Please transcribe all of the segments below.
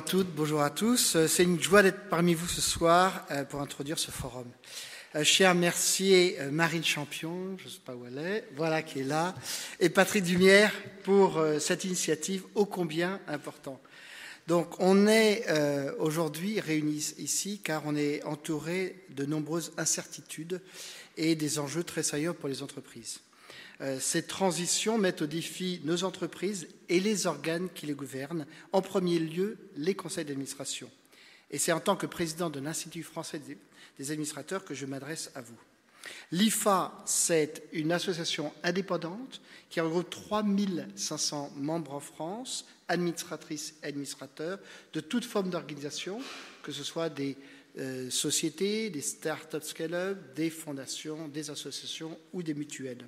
à toutes, bonjour à tous. Euh, c'est une joie d'être parmi vous ce soir euh, pour introduire ce forum. Euh, à remercier Marine Champion, je ne sais pas où elle est, voilà qui est là, et Patrick Dumière pour cette initiative ô combien importante. Donc on est aujourd'hui réunis ici car on est entouré de nombreuses incertitudes et des enjeux très sérieux pour les entreprises. Euh, ces transitions mettent au défi nos entreprises et les organes qui les gouvernent, en premier lieu les conseils d'administration. Et c'est en tant que président de l'Institut français des administrateurs que je m'adresse à vous. L'IFA, c'est une association indépendante qui regroupe 3500 membres en France, administratrices et administrateurs de toute forme d'organisation, que ce soit des euh, sociétés, des start-up scale-up, des fondations, des associations ou des mutuelles.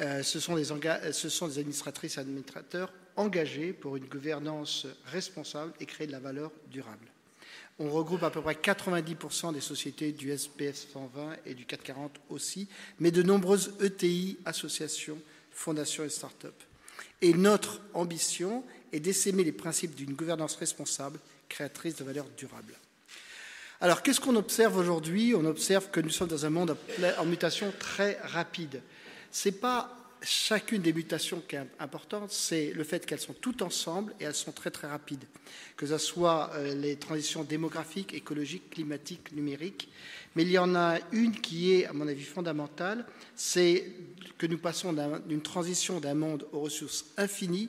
Euh, ce, sont des administratrices et administrateurs engagés pour une gouvernance responsable et créer de la valeur durable. On regroupe à peu près 90% des sociétés du SPF 120 et du 440 aussi, mais de nombreuses ETI, associations, fondations et start-up. Et notre ambition est d'essaimer les principes d'une gouvernance responsable, créatrice de valeur durable. Alors, qu'est-ce qu'on observe aujourd'hui? On observe que nous sommes dans un monde en mutation très rapide n'est pas chacune des mutations qui est importante, c'est le fait qu'elles sont toutes ensemble et elles sont très très rapides. Que ce soit euh, les transitions démographiques, écologiques, climatiques, numériques. Mais il y en a une qui est, à mon avis, fondamentale, c'est que nous passons d'une transition d'un monde aux ressources infinies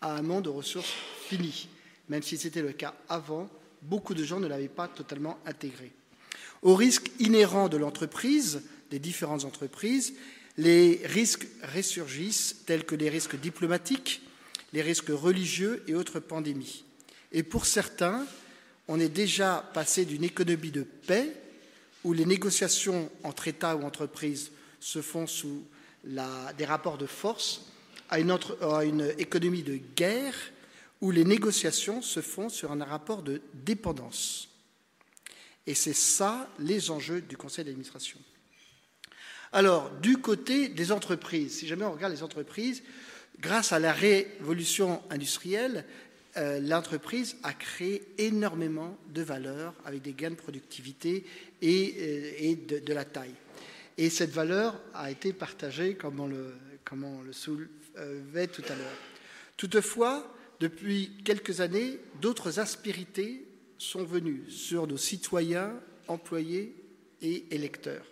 à un monde aux ressources finies. Même si c'était le cas avant, beaucoup de gens ne l'avaient pas totalement intégré. Au risque inhérent de l'entreprise, des différentes entreprises, les risques ressurgissent, tels que les risques diplomatiques, les risques religieux et autres pandémies. Et pour certains, on est déjà passé d'une économie de paix, où les négociations entre États ou entreprises se font sous des rapports de force, à une, à une économie de guerre, où les négociations se font sur un rapport de dépendance. Et c'est ça les enjeux du Conseil d'administration. Alors, du côté des entreprises, si jamais on regarde les entreprises, grâce à la révolution industrielle, euh, l'entreprise a créé énormément de valeur avec des gains de productivité et, euh, de, la taille. Et cette valeur a été partagée comme on le, comme soulevait tout à l'heure. Toutefois, depuis quelques années, d'autres aspérités sont venues sur nos citoyens, employés et électeurs.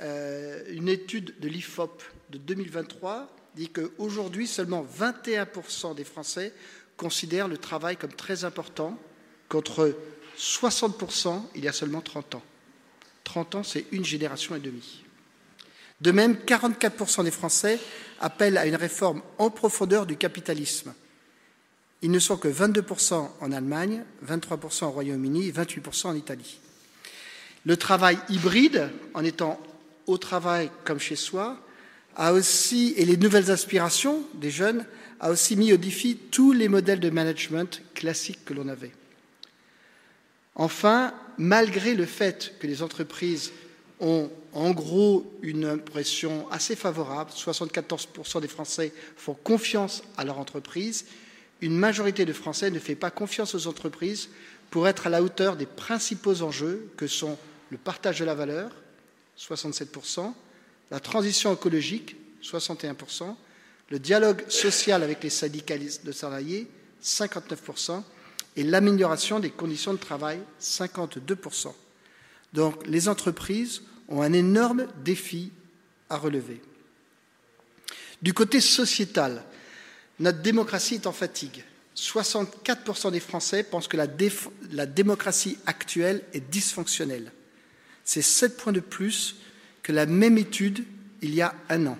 Euh, une étude de l'IFOP de 2023 dit qu'aujourd'hui, seulement 21% des Français considèrent le travail comme très important, contre 60% il y a seulement 30 ans. 30 ans, c'est une génération et demie. De même, 44% des Français appellent à une réforme en profondeur du capitalisme. Ils ne sont que 22% en Allemagne, 23% au Royaume-Uni et 28% en Italie. Le travail hybride, en étant au travail comme chez soi, a aussi, et les nouvelles aspirations des jeunes, a aussi mis au défi tous les modèles de management classiques que l'on avait. Enfin, malgré le fait que les entreprises ont en gros une impression assez favorable, 74% des Français font confiance à leur entreprise, une majorité de Français ne fait pas confiance aux entreprises pour être à la hauteur des principaux enjeux que sont le partage de la valeur, 67%, la transition écologique, 61%, le dialogue social avec les syndicalistes de salariés, 59%, et l'amélioration des conditions de travail, 52%. Donc les entreprises ont un énorme défi à relever. Du côté sociétal, notre démocratie est en fatigue. 64% des Français pensent que la, la démocratie actuelle est dysfonctionnelle. C'est 7 points de plus que la même étude il y a un an.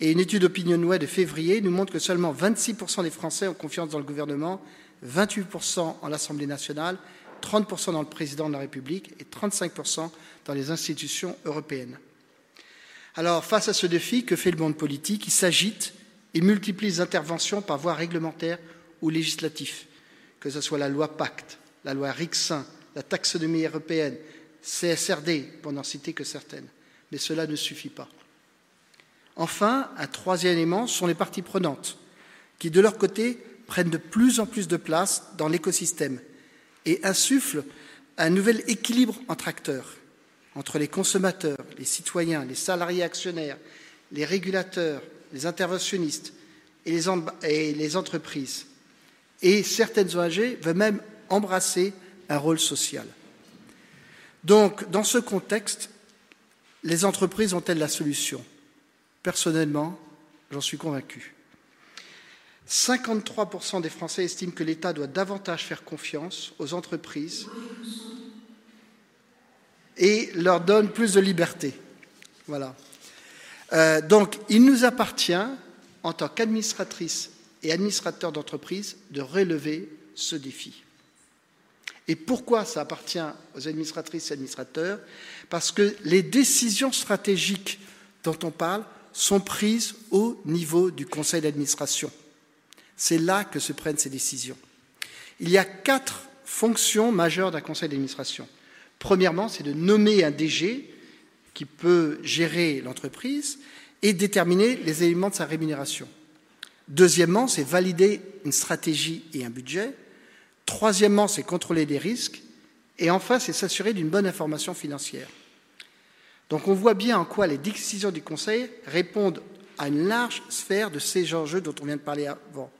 Et une étude OpinionWay de février nous montre que seulement 26% des Français ont confiance dans le gouvernement, 28% en l'Assemblée nationale, 30% dans le président de la République et 35% dans les institutions européennes. Alors, face à ce défi, que fait le monde politique? Il s'agite et multiplie les interventions par voie réglementaire ou législative, que ce soit la loi Pacte, la loi Rixin, la taxonomie européenne, CSRD, pour n'en citer que certaines. Mais cela ne suffit pas. Enfin, un troisième élément sont les parties prenantes, qui, de leur côté, prennent de plus en plus de place dans l'écosystème et insufflent un nouvel équilibre entre acteurs, entre les consommateurs, les citoyens, les salariés actionnaires, les régulateurs, les interventionnistes et les, et les entreprises. Et certaines ONG veulent même embrasser un rôle social. Donc, dans ce contexte, les entreprises ont-elles la solution? Personnellement, j'en suis convaincu. 53% des Français estiment que l'État doit davantage faire confiance aux entreprises et leur donne plus de liberté. Voilà. Euh, donc, il nous appartient, en tant qu'administratrice et administrateur d'entreprise, de relever ce défi. Et pourquoi ça appartient aux administratrices et administrateurs? Parce que les décisions stratégiques dont on parle sont prises au niveau du conseil d'administration. C'est là que se prennent ces décisions. Il y a quatre fonctions majeures d'un conseil d'administration. Premièrement, c'est de nommer un DG qui peut gérer l'entreprise et déterminer les éléments de sa rémunération. Deuxièmement, c'est valider une stratégie et un budget. Troisièmement, c'est contrôler les risques. Et enfin, c'est s'assurer d'une bonne information financière. Donc on voit bien en quoi les décisions du Conseil répondent à une large sphère de ces enjeux dont on vient de parler avant.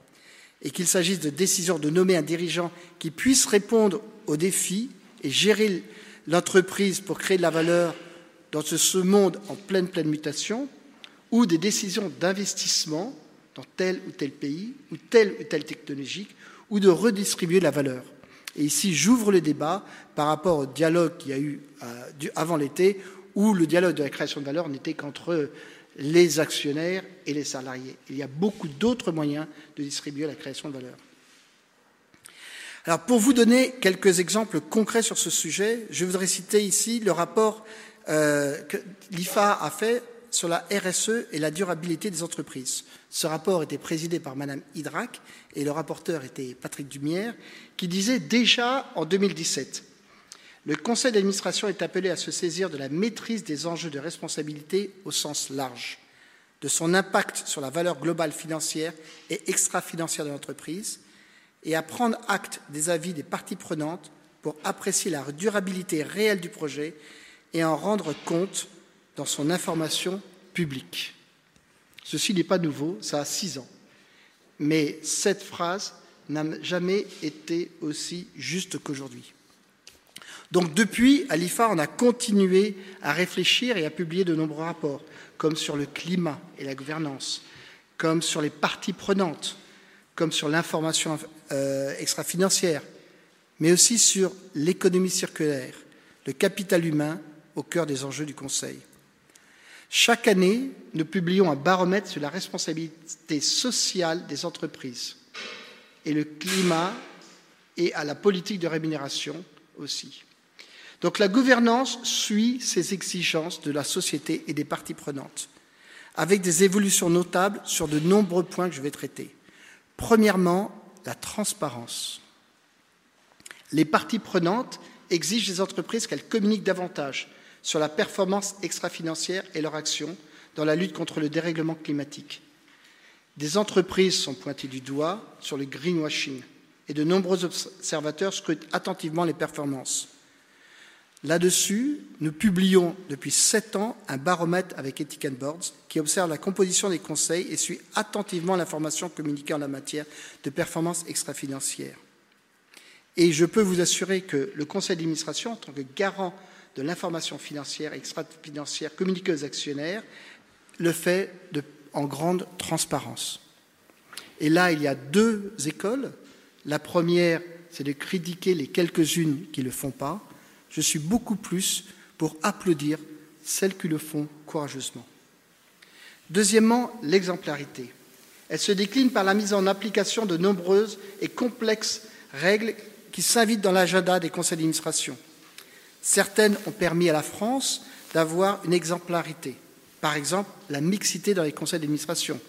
Et qu'il s'agisse de décisions de nommer un dirigeant qui puisse répondre aux défis et gérer l'entreprise pour créer de la valeur dans ce monde en pleine, mutation, ou des décisions d'investissement dans tel ou tel pays, ou telle ou telle technologie, ou de redistribuer la valeur. Et ici, j'ouvre le débat par rapport au dialogue qu'il y a eu euh, avant l'été, où le dialogue de la création de valeur n'était qu'entre les actionnaires et les salariés. Il y a beaucoup d'autres moyens de distribuer la création de valeur. Alors, pour vous donner quelques exemples concrets sur ce sujet, je voudrais citer ici le rapport euh, que l'IFA a fait sur la RSE et la durabilité des entreprises. Ce rapport était présidé par Madame Hydrac et le rapporteur était Patrick Dumière, qui disait déjà en 2017 le conseil d'administration est appelé à se saisir de la maîtrise des enjeux de responsabilité au sens large, de son impact sur la valeur globale financière et extra-financière de l'entreprise, et à prendre acte des avis des parties prenantes pour apprécier la durabilité réelle du projet et en rendre compte dans son information publique. Ceci n'est pas nouveau, ça a six ans. Mais cette phrase n'a jamais été aussi juste qu'aujourd'hui. Donc depuis, à l'IFA, on a continué à réfléchir et à publier de nombreux rapports, comme sur le climat et la gouvernance, comme sur les parties prenantes, comme sur l'information euh, extra-financière, mais aussi sur l'économie circulaire, le capital humain au cœur des enjeux du Conseil. Chaque année, nous publions un baromètre sur la responsabilité sociale des entreprises et le climat et à la politique de rémunération aussi. Donc la gouvernance suit ces exigences de la société et des parties prenantes, avec des évolutions notables sur de nombreux points que je vais traiter. Premièrement, la transparence. Les parties prenantes exigent des entreprises qu'elles communiquent davantage sur la performance extra-financière et leur action dans la lutte contre le dérèglement climatique. Des entreprises sont pointées du doigt sur le greenwashing et de nombreux observateurs scrutent attentivement les performances. Là-dessus, nous publions depuis sept ans un baromètre avec Ethic Boards qui observe la composition des conseils et suit attentivement l'information communiquée en la matière de performance extra-financière. Et je peux vous assurer que le conseil d'administration, en tant que garant de l'information financière et extra-financière communiquée aux actionnaires le fait en grande transparence. Et là, il y a deux écoles. La première, c'est de critiquer les quelques-unes qui ne le font pas. Je suis beaucoup plus pour applaudir celles qui le font courageusement. Deuxièmement, l'exemplarité. Elle se décline par la mise en application de nombreuses et complexes règles qui s'invitent dans l'agenda des conseils d'administration. Certaines ont permis à la France d'avoir une exemplarité. Par exemple, la mixité dans les conseils d'administration.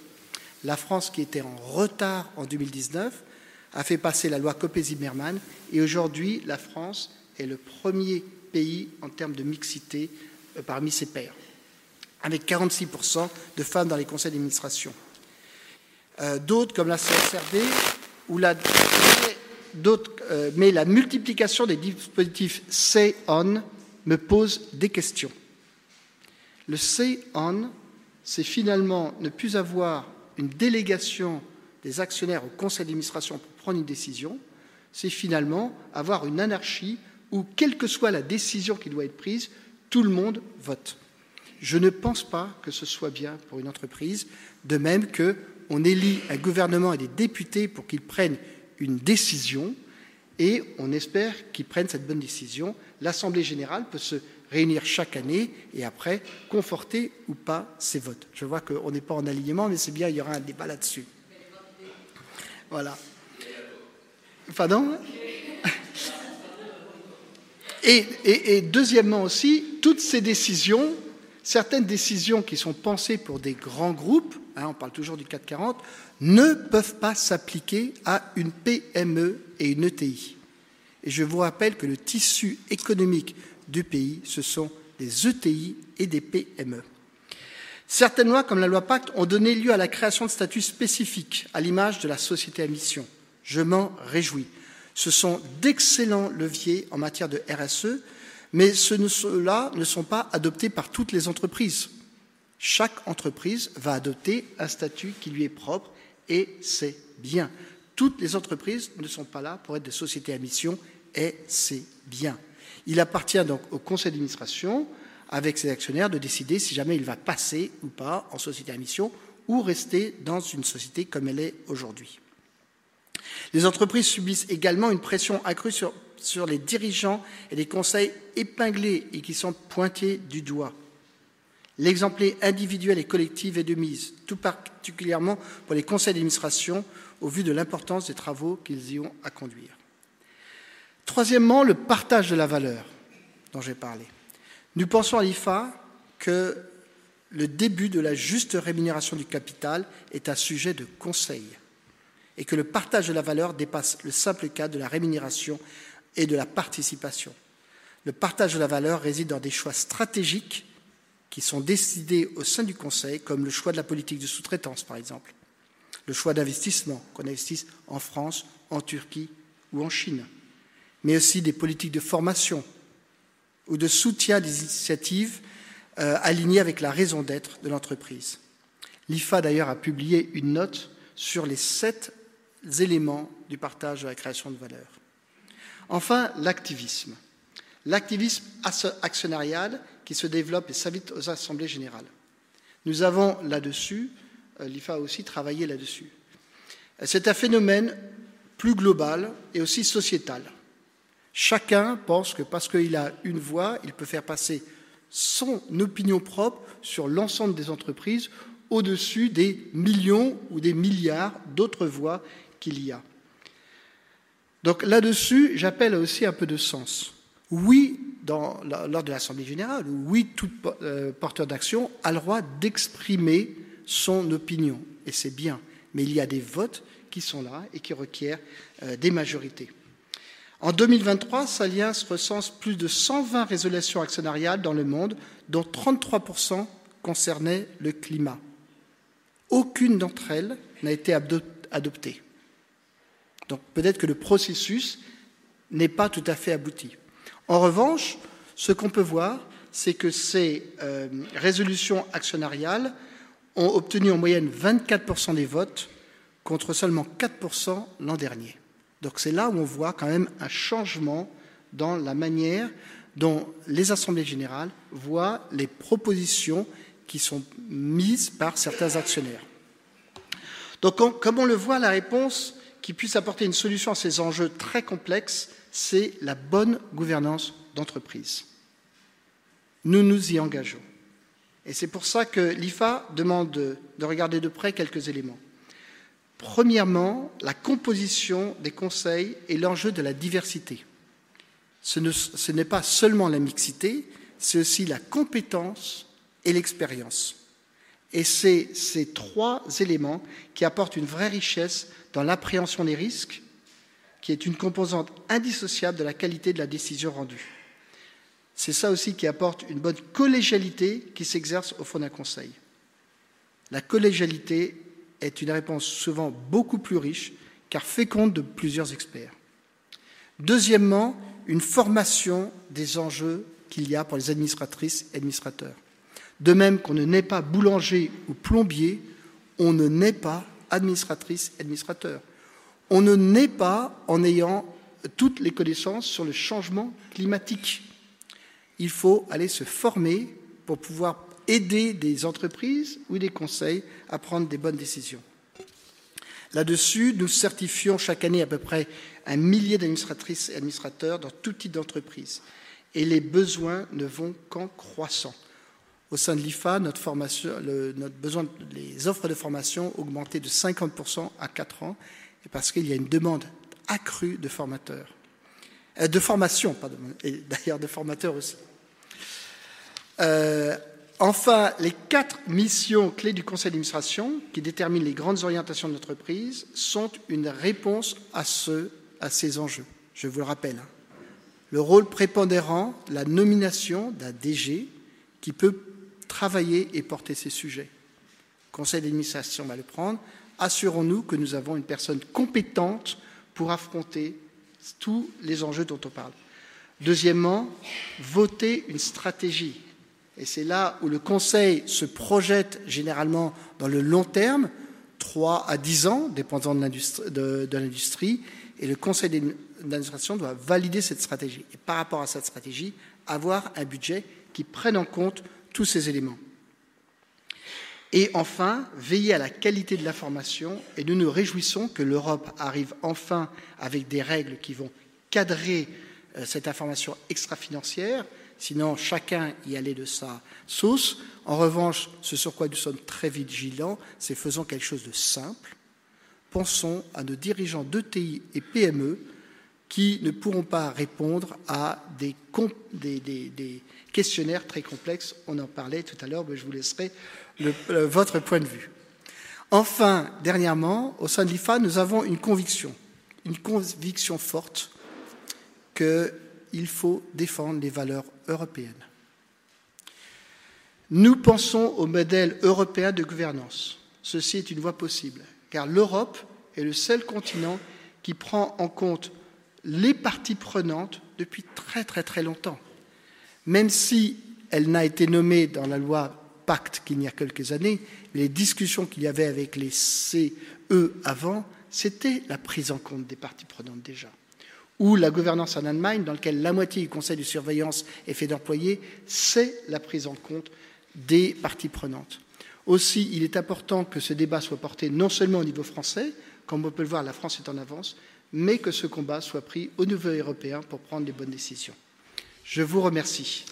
La France, qui était en retard en 2019, a fait passer la loi Copé-Zimmermann et aujourd'hui, la France est le premier pays en termes de mixité euh, parmi ses pairs, avec 46% de femmes dans les conseils d'administration. Euh, d'autres, comme la CSRD ou la, euh, mais la multiplication des dispositifs Say On me pose des questions. Le Say On, c'est finalement ne plus avoir une délégation des actionnaires au conseil d'administration pour prendre une décision, c'est finalement avoir une anarchie où, quelle que soit la décision qui doit être prise, tout le monde vote. Je ne pense pas que ce soit bien pour une entreprise, de même qu'on élit un gouvernement et des députés pour qu'ils prennent une décision, et on espère qu'ils prennent cette bonne décision. L'Assemblée générale peut se réunir chaque année et après conforter ou pas ses votes. Je vois qu'on n'est pas en alignement, mais c'est bien, il y aura un débat là-dessus. Voilà. Pardon? Et, et, deuxièmement aussi, toutes ces décisions, certaines décisions qui sont pensées pour des grands groupes, hein, on parle toujours du 440, ne peuvent pas s'appliquer à une PME et une ETI. Et je vous rappelle que le tissu économique du pays, ce sont des ETI et des PME. Certaines lois, comme la loi Pacte, ont donné lieu à la création de statuts spécifiques, à l'image de la société à mission. Je m'en réjouis. Ce sont d'excellents leviers en matière de RSE, mais ceux-là ne sont pas adoptés par toutes les entreprises. Chaque entreprise va adopter un statut qui lui est propre et c'est bien. Toutes les entreprises ne sont pas là pour être des sociétés à mission et c'est bien. Il appartient donc au conseil d'administration, avec ses actionnaires, de décider si jamais il va passer ou pas en société à mission ou rester dans une société comme elle est aujourd'hui. Les entreprises subissent également une pression accrue sur, sur les dirigeants et les conseils épinglés et qui sont pointés du doigt. L'exemple individuel et collectif est de mise, tout particulièrement pour les conseils d'administration, au vu de l'importance des travaux qu'ils y ont à conduire. Troisièmement, le partage de la valeur dont j'ai parlé. Nous pensons à l'IFA que le début de la juste rémunération du capital est un sujet de conseil et que le partage de la valeur dépasse le simple cas de la rémunération et de la participation. Le partage de la valeur réside dans des choix stratégiques qui sont décidés au sein du Conseil, comme le choix de la politique de sous-traitance, par exemple, le choix d'investissement, qu'on investisse en France, en Turquie ou en Chine, mais aussi des politiques de formation ou de soutien des initiatives euh, alignées avec la raison d'être de l'entreprise. L'IFA, d'ailleurs, a publié une note sur les sept éléments du partage de la création de valeur. Enfin, l'activisme. L'activisme actionnarial qui se développe et s'invite aux assemblées générales. Nous avons là-dessus, euh, l'IFA a aussi travaillé là-dessus. C'est un phénomène plus global et aussi sociétal. Chacun pense que parce qu'il a une voix, il peut faire passer son opinion propre sur l'ensemble des entreprises au-dessus des millions ou des milliards d'autres voix qu'il y a. Donc là-dessus, j'appelle aussi un peu de sens. Oui, lors de l'Assemblée générale, oui, tout euh, porteur d'action a le droit d'exprimer son opinion, et c'est bien. Mais il y a des votes qui sont là et qui requièrent euh, des majorités. En 2023, Saliens recense plus de 120 résolutions actionnariales dans le monde, dont 33% concernaient le climat. Aucune d'entre elles n'a été adoptée. Donc peut-être que le processus n'est pas tout à fait abouti. En revanche, ce qu'on peut voir, c'est que ces euh, résolutions actionnariales ont obtenu en moyenne 24% des votes contre seulement 4% l'an dernier. Donc c'est là où on voit quand même un changement dans la manière dont les assemblées générales voient les propositions qui sont mises par certains actionnaires. Donc comme on le voit, la réponse qui puisse apporter une solution à ces enjeux très complexes, c'est la bonne gouvernance d'entreprise. Nous nous y engageons. Et c'est pour ça que l'IFA demande de regarder de près quelques éléments. Premièrement, la composition des conseils et l'enjeu de la diversité. Ce n'est pas seulement la mixité, c'est aussi la compétence et l'expérience. Et c'est ces trois éléments qui apportent une vraie richesse dans l'appréhension des risques, qui est une composante indissociable de la qualité de la décision rendue. C'est ça aussi qui apporte une bonne collégialité qui s'exerce au fond d'un conseil. La collégialité est une réponse souvent beaucoup plus riche car féconde de plusieurs experts. Deuxièmement, une formation des enjeux qu'il y a pour les administratrices et administrateurs. De même qu'on ne naît pas boulanger ou plombier, on ne naît pas administratrice administrateur. On ne naît pas en ayant toutes les connaissances sur le changement climatique. Il faut aller se former pour pouvoir aider des entreprises ou des conseils à prendre des bonnes décisions. Là-dessus, nous certifions chaque année à peu près un millier d'administratrices et administrateurs dans tout type d'entreprise. Et les besoins ne vont qu'en croissant. Au sein de l'IFA, notre, formation, notre besoin, les offres de formation ont augmenté de 50% à 4 ans, et parce qu'il y a une demande accrue de formateurs. Euh, de formation, et d'ailleurs de formateurs aussi. Euh, enfin, les quatre missions clés du conseil d'administration, qui déterminent les grandes orientations de l'entreprise, sont une réponse à, ce, à ces enjeux. Je vous le rappelle. Hein. Le rôle prépondérant, la nomination d'un DG qui peut travailler et porter ces sujets. Le conseil d'administration va le prendre. Assurons-nous que nous avons une personne compétente pour affronter tous les enjeux dont on parle. Deuxièmement, voter une stratégie. Et c'est là où le Conseil se projette généralement dans le long terme, 3 à 10 ans, dépendant de l'industrie, et le Conseil d'administration doit valider cette stratégie. Et par rapport à cette stratégie, avoir un budget qui prenne en compte tous ces éléments. Et enfin, veiller à la qualité de la formation, et nous nous réjouissons que l'Europe arrive enfin avec des règles qui vont cadrer euh, cette information extra-financière, sinon chacun y allait de sa sauce. En revanche, ce sur quoi nous sommes très vigilants, c'est faisons quelque chose de simple. Pensons à nos dirigeants d'ETI et PME qui ne pourront pas répondre à des, des, des questionnaire très complexe. On en parlait tout à l'heure, mais je vous laisserai votre point de vue. Enfin, dernièrement, au sein de l'IFA, nous avons une conviction, une conviction forte qu'il faut défendre les valeurs européennes. Nous pensons au modèle européen de gouvernance. Ceci est une voie possible, car l'Europe est le seul continent qui prend en compte les parties prenantes depuis très très très longtemps même si elle n'a été nommée dans la loi Pacte qu'il y a quelques années, les discussions qu'il y avait avec les CE avant, c'était la prise en compte des parties prenantes déjà. Ou la gouvernance en Allemagne, dans laquelle la moitié du conseil de surveillance est fait d'employés, c'est la prise en compte des parties prenantes. Aussi, il est important que ce débat soit porté non seulement au niveau français, comme on peut le voir, la France est en avance, mais que ce combat soit pris au niveau européen pour prendre les bonnes décisions. Je vous remercie.